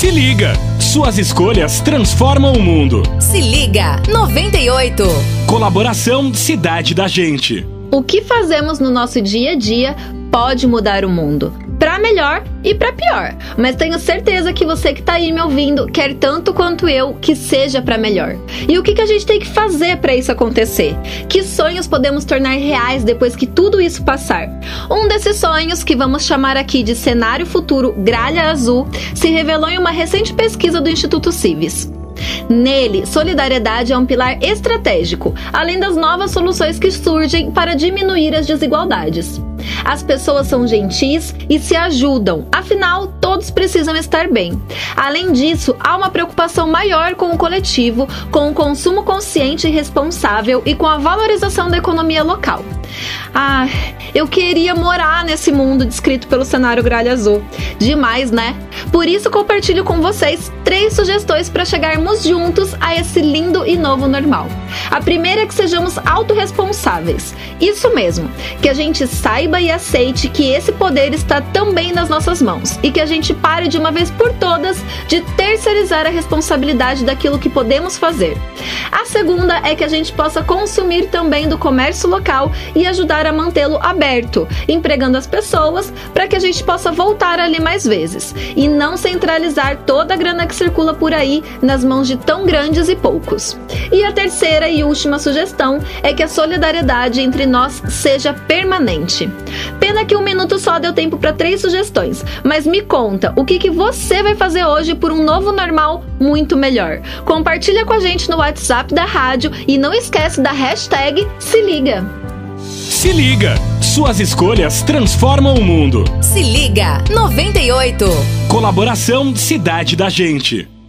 Se liga! Suas escolhas transformam o mundo. Se liga! 98. Colaboração Cidade da Gente. O que fazemos no nosso dia a dia pode mudar o mundo. Para melhor e para pior. Mas tenho certeza que você que tá aí me ouvindo quer tanto quanto eu que seja para melhor. E o que, que a gente tem que fazer para isso acontecer? Que sonhos podemos tornar reais depois que tudo isso passar? Um desses sonhos, que vamos chamar aqui de cenário futuro gralha azul, se revelou em uma recente pesquisa do Instituto Civis. Nele, solidariedade é um pilar estratégico, além das novas soluções que surgem para diminuir as desigualdades. As pessoas são gentis e se ajudam, afinal, todos precisam estar bem. Além disso, há uma preocupação maior com o coletivo, com o consumo consciente e responsável e com a valorização da economia local. Ah, eu queria morar nesse mundo descrito pelo cenário Gralha Azul. Demais, né? Por isso compartilho com vocês três sugestões para chegarmos juntos a esse lindo e novo normal. A primeira é que sejamos autorresponsáveis. Isso mesmo, que a gente saiba e aceite que esse poder está também nas nossas mãos e que a gente pare de uma vez por todas de terceirizar a responsabilidade daquilo que podemos fazer. A segunda é que a gente possa consumir também do comércio local e ajudar a mantê-lo aberto, empregando as pessoas para que a gente possa voltar ali mais vezes e não centralizar toda a grana que circula por aí nas mãos de tão grandes e poucos. E a terceira e última sugestão é que a solidariedade entre nós seja permanente. Pena que um minuto só deu tempo para três sugestões, mas me conta o que, que você vai fazer hoje por um novo normal muito melhor. Compartilha com a gente no WhatsApp da rádio e não esquece da hashtag se liga. Se liga! Suas escolhas transformam o mundo. Se liga! 98. Colaboração Cidade da Gente.